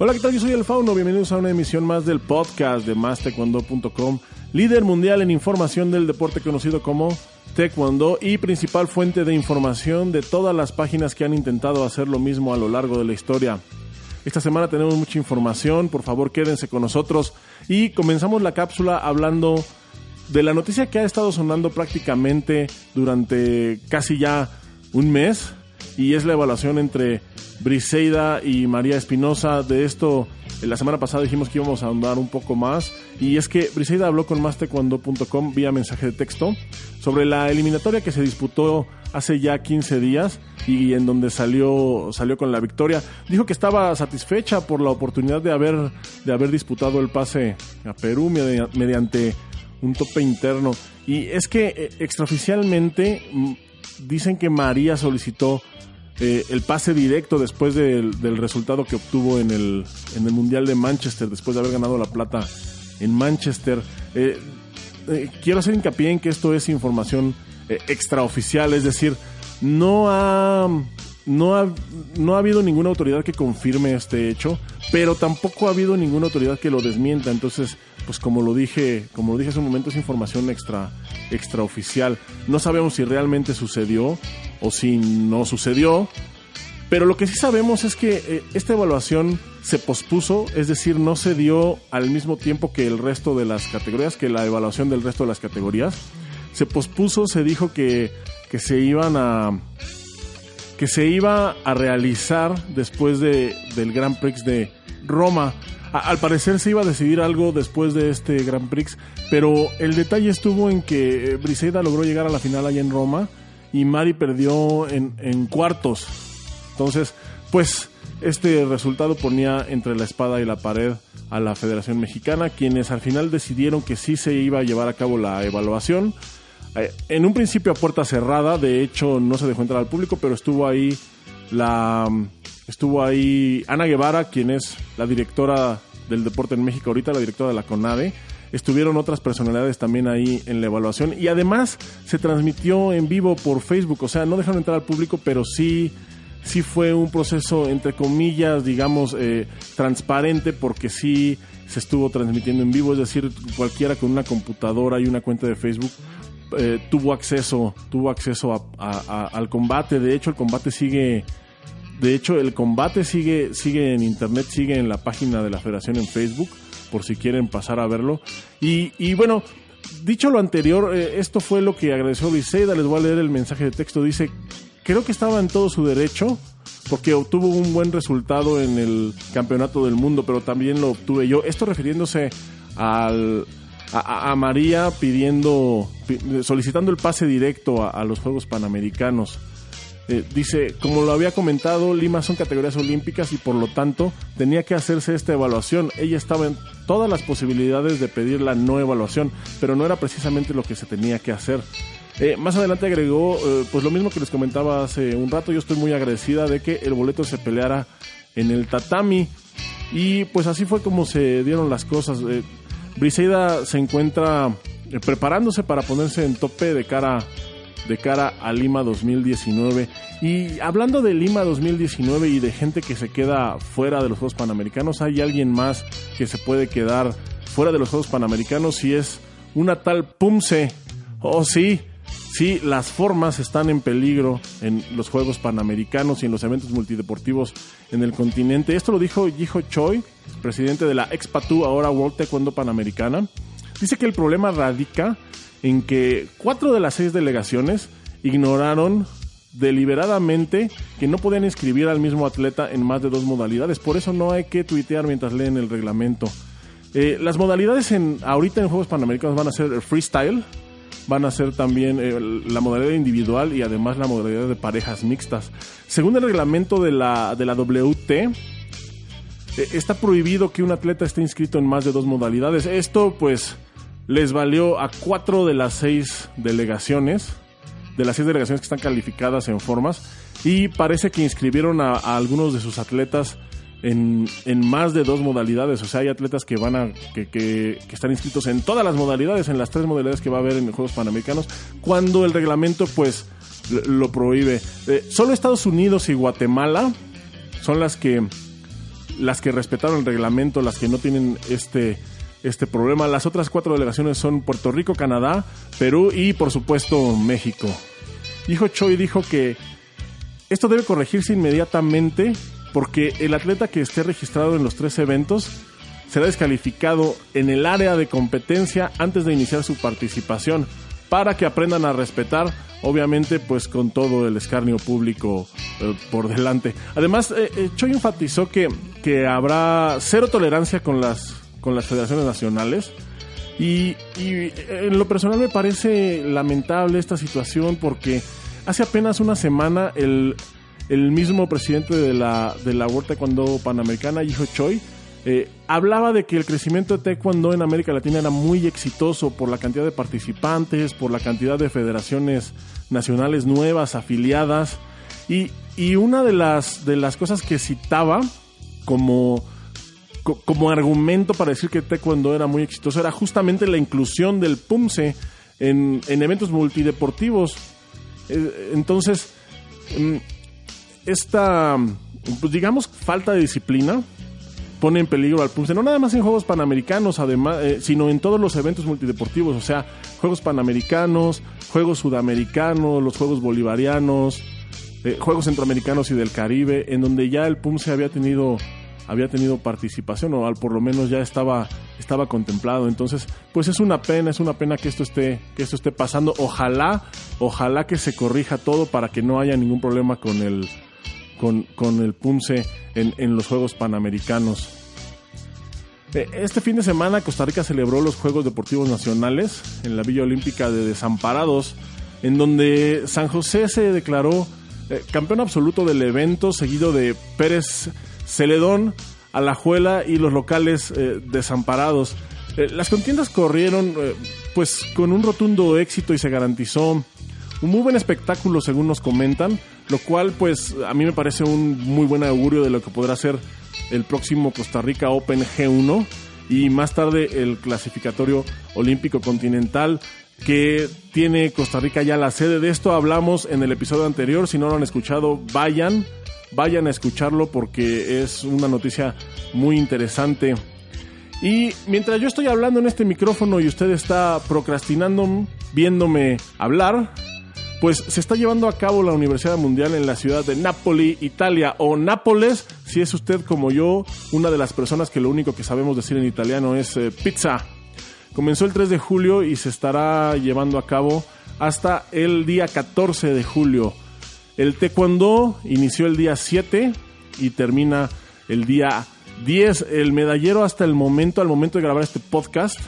Hola, ¿qué tal? Yo soy El Fauno. Bienvenidos a una emisión más del podcast de MásTaekwondo.com, líder mundial en información del deporte conocido como Taekwondo y principal fuente de información de todas las páginas que han intentado hacer lo mismo a lo largo de la historia. Esta semana tenemos mucha información, por favor quédense con nosotros y comenzamos la cápsula hablando de la noticia que ha estado sonando prácticamente durante casi ya un mes y es la evaluación entre Briseida y María Espinosa. De esto, la semana pasada dijimos que íbamos a andar un poco más. Y es que Briseida habló con mastecuando.com vía mensaje de texto sobre la eliminatoria que se disputó hace ya 15 días y en donde salió, salió con la victoria. Dijo que estaba satisfecha por la oportunidad de haber, de haber disputado el pase a Perú mediante un tope interno. Y es que eh, extraoficialmente mm, dicen que María solicitó eh, el pase directo después del, resultado que obtuvo en el, en el Mundial de Manchester, después de haber ganado la plata en Manchester. Eh, eh, quiero hacer hincapié en que esto es información extraoficial, es decir, no ha, no, ha, no ha habido ninguna autoridad que confirme este hecho, pero tampoco ha habido ninguna autoridad que lo desmienta. Entonces, pues como lo dije, como lo dije hace un momento, es información extra, extraoficial. No sabemos si realmente sucedió o si no sucedió. Pero lo que sí sabemos es que eh, esta evaluación se pospuso, es decir, no se dio al mismo tiempo que el resto de las categorías, que la evaluación del resto de las categorías. Se pospuso, se dijo que, que se iban a que se iba a realizar después de, del Grand Prix de Roma. al parecer se iba a decidir algo después de este Grand Prix, pero el detalle estuvo en que Briseida logró llegar a la final allá en Roma y Mari perdió en, en cuartos. Entonces, pues este resultado ponía entre la espada y la pared a la Federación Mexicana, quienes al final decidieron que sí se iba a llevar a cabo la evaluación. Eh, en un principio a puerta cerrada, de hecho no se dejó entrar al público, pero estuvo ahí la estuvo ahí Ana Guevara, quien es la directora del deporte en México ahorita, la directora de la CONADE, estuvieron otras personalidades también ahí en la evaluación. Y además se transmitió en vivo por Facebook, o sea, no dejaron entrar al público, pero sí, sí fue un proceso entre comillas, digamos, eh, transparente porque sí se estuvo transmitiendo en vivo, es decir, cualquiera con una computadora y una cuenta de Facebook eh, tuvo acceso, tuvo acceso al combate. De hecho, el combate sigue, de hecho, el combate sigue, sigue en internet, sigue en la página de la Federación en Facebook por si quieren pasar a verlo. Y, y bueno, dicho lo anterior, eh, esto fue lo que agradeció Briseida. Les voy a leer el mensaje de texto. Dice, creo que estaba en todo su derecho porque obtuvo un buen resultado en el campeonato del mundo, pero también lo obtuve yo. Esto refiriéndose al, a, María pidiendo, solicitando el pase directo a los Juegos Panamericanos. Eh, dice, como lo había comentado, Lima son categorías olímpicas y por lo tanto tenía que hacerse esta evaluación. Ella estaba en todas las posibilidades de pedir la no evaluación, pero no era precisamente lo que se tenía que hacer. Eh, más adelante agregó, eh, pues lo mismo que les comentaba hace un rato, yo estoy muy agradecida de que el boleto se peleara en el tatami. Y pues así fue como se dieron las cosas. Briseida se encuentra preparándose para ponerse en tope de cara de cara a Lima 2019. Y hablando de Lima 2019 y de gente que se queda fuera de los Juegos Panamericanos, hay alguien más que se puede quedar fuera de los Juegos Panamericanos y es una tal Pumse. Oh, sí, sí, las formas están en peligro en los Juegos Panamericanos y en los eventos multideportivos en el continente. Esto lo dijo Jiho Choi, presidente de la Expatu, ahora World Taekwondo Panamericana. Dice que el problema radica en que cuatro de las seis delegaciones ignoraron deliberadamente que no podían inscribir al mismo atleta en más de dos modalidades. Por eso no hay que tuitear mientras leen el reglamento. Eh, las modalidades en ahorita en Juegos Panamericanos van a ser freestyle, van a ser también eh, la modalidad individual y además la modalidad de parejas mixtas. Según el reglamento de la, de la WT, eh, está prohibido que un atleta esté inscrito en más de dos modalidades. Esto pues les valió a cuatro de las seis delegaciones, de las seis delegaciones que están calificadas en formas, y parece que inscribieron a, algunos de sus atletas en, más de dos modalidades. O sea, hay atletas que van a, que, que, están inscritos en todas las modalidades, en las tres modalidades que va a haber en los Juegos Panamericanos, cuando el reglamento pues lo prohíbe. Eh, solo Estados Unidos y Guatemala son las que las que respetaron el reglamento, las que no tienen este, este problema. Las otras cuatro delegaciones son Puerto Rico, Canadá, Perú y por supuesto México. Dijo Choi dijo que esto debe corregirse inmediatamente porque el atleta que esté registrado en los tres eventos será descalificado en el área de competencia antes de iniciar su participación para que aprendan a respetar, obviamente pues con todo el escarnio público eh, por delante. Además, eh, eh, Choi enfatizó que, que habrá cero tolerancia con las, con las federaciones nacionales. Y, y en lo personal me parece lamentable esta situación porque hace apenas una semana el, el mismo presidente de la, de la World Taekwondo Panamericana, Yiho Choi, eh, hablaba de que el crecimiento de Taekwondo en América Latina era muy exitoso por la cantidad de participantes, por la cantidad de federaciones nacionales nuevas, afiliadas. Y, y una de las, de las cosas que citaba como, como argumento para decir que Taekwondo era muy exitoso era justamente la inclusión del PUMSE en, en eventos multideportivos. Eh, entonces, mm, esta, pues digamos, falta de disciplina pone en peligro al PUMSE, no nada más en Juegos Panamericanos, además, eh, sino en todos los eventos multideportivos, o sea, Juegos Panamericanos, Juegos Sudamericanos, los Juegos Bolivarianos, eh, Juegos Centroamericanos y del Caribe, en donde ya el PUMSE había tenido había tenido participación o al por lo menos ya estaba estaba contemplado. Entonces pues es una pena es una pena que esto esté que esto esté pasando. Ojalá ojalá que se corrija todo para que no haya ningún problema con el con, con el PUMSE en, en los Juegos Panamericanos. Eh, este fin de semana Costa Rica celebró los Juegos Deportivos Nacionales en la Villa Olímpica de Desamparados, en donde San José se declaró eh, campeón absoluto del evento, seguido de Pérez Celedón, Alajuela y los locales eh, desamparados. las contiendas corrieron pues con un rotundo éxito y se garantizó un muy buen espectáculo según nos comentan, lo cual pues a mí me parece un muy buen augurio de lo que podrá ser el próximo Costa Rica Open G1 y más tarde el clasificatorio olímpico continental que tiene Costa Rica ya la sede. De esto hablamos en el episodio anterior, si no lo han escuchado, vayan, vayan a escucharlo porque es una noticia muy interesante. Y mientras yo estoy hablando en este micrófono y usted está procrastinando viéndome hablar, pues se está llevando a cabo la Universidad Mundial en la ciudad de Napoli, Italia, o Nápoles, si es usted como yo, una de las personas que lo único que sabemos decir en italiano es eh, pizza. Comenzó el 3 de julio y se estará llevando a cabo hasta el día 14 de julio. El taekwondo inició el día 7 y termina el día 10. El medallero hasta el momento, al momento de grabar este podcast,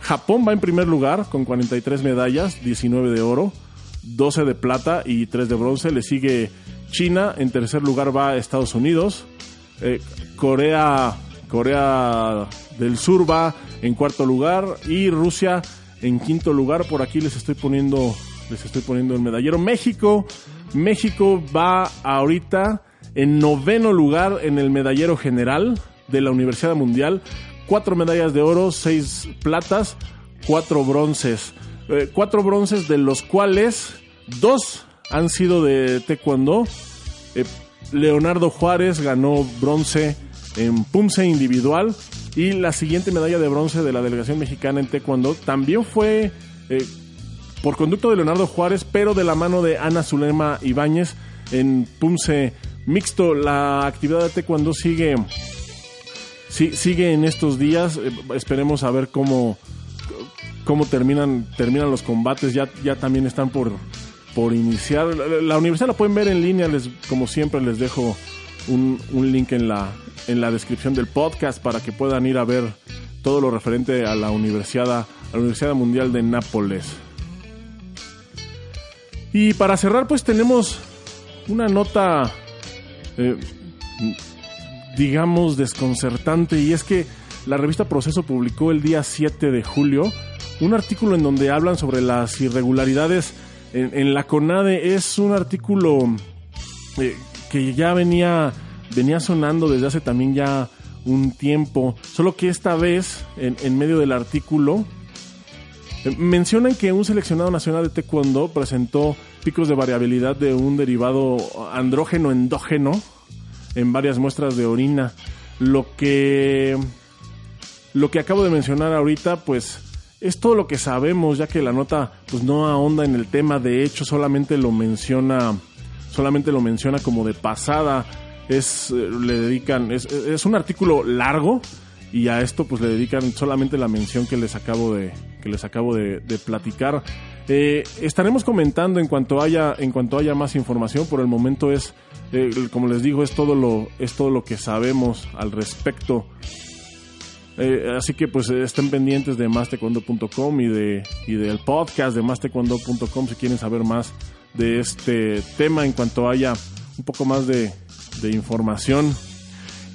Japón va en primer lugar con 43 medallas, 19 de oro. 12 de plata y 3 de bronce. Le sigue China, en tercer lugar va Estados Unidos. Eh, Corea, Corea del Sur va en cuarto lugar y Rusia en quinto lugar. Por aquí les estoy poniendo, les estoy poniendo el medallero. México, México va ahorita en noveno lugar en el medallero general de la Universidad Mundial. Cuatro medallas de oro, seis platas, cuatro bronces. Eh, cuatro bronces, de los cuales dos han sido de Taekwondo. Eh, Leonardo Juárez ganó bronce en Pumse individual y la siguiente medalla de bronce de la delegación mexicana en Taekwondo también fue eh, por conducto de Leonardo Juárez, pero de la mano de Ana Zulema Ibáñez en Pumse mixto. La actividad de Taekwondo sigue, sigue en estos días. esperemos a ver cómo cómo terminan, terminan los combates, ya, ya también están por, por iniciar. La, universidad la pueden ver en línea, les, como siempre les dejo un, link en la, en la descripción del podcast para que puedan ir a ver todo lo referente a la Universidad, a la Universidad Mundial de Nápoles. Y para cerrar, pues tenemos una nota, eh, digamos, desconcertante, y es que la revista Proceso publicó el día 7 de julio un artículo en donde hablan sobre las irregularidades en, la CONADE. Es un artículo eh, que ya venía, venía sonando desde hace también ya un tiempo, solo que esta vez, en, medio del artículo, eh, mencionan que un seleccionado nacional de Taekwondo presentó picos de variabilidad de un derivado andrógeno endógeno en varias muestras de orina. lo que lo que acabo de mencionar ahorita, pues es todo lo que sabemos, ya que la nota pues no ahonda en el tema, de hecho solamente lo menciona solamente lo menciona como de pasada. Es eh, le dedican es, un artículo largo y a esto pues le dedican solamente la mención que les acabo de que les acabo de, platicar. Eh, estaremos comentando en cuanto haya en cuanto haya más información. Por el momento es eh, como les digo es todo lo es todo lo que sabemos al respecto. Eh, así que pues estén pendientes de mastecuando.com y de y del podcast de mastecuando.com si quieren saber más de este tema en cuanto haya un poco más de, de información.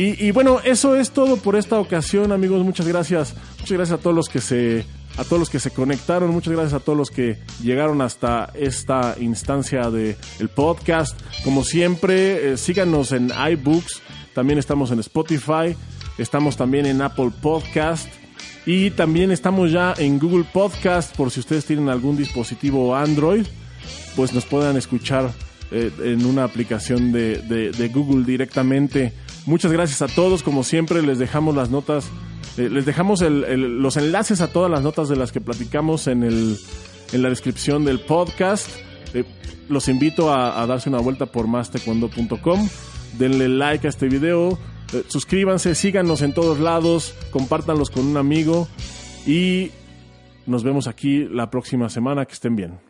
Y, bueno, eso es todo por esta ocasión, amigos. Muchas gracias. Muchas gracias a todos los que se a todos los que se conectaron, muchas gracias a todos los que llegaron hasta esta instancia de el podcast. Como siempre, eh, síganos en iBooks, también estamos en Spotify, estamos también en Apple Podcast y también estamos ya en Google Podcast por si ustedes tienen algún dispositivo Android, pues nos puedan escuchar eh, en una aplicación de, de Google directamente. Muchas gracias a todos, como siempre les dejamos las notas, eh, les dejamos los enlaces a todas las notas de las que platicamos en, el, en la descripción del podcast. Eh, los invito a, darse una vuelta por mastecuando.com, denle like a este video, eh, suscríbanse, síganos en todos lados, compártanlos con un amigo y nos vemos aquí la próxima semana, que estén bien.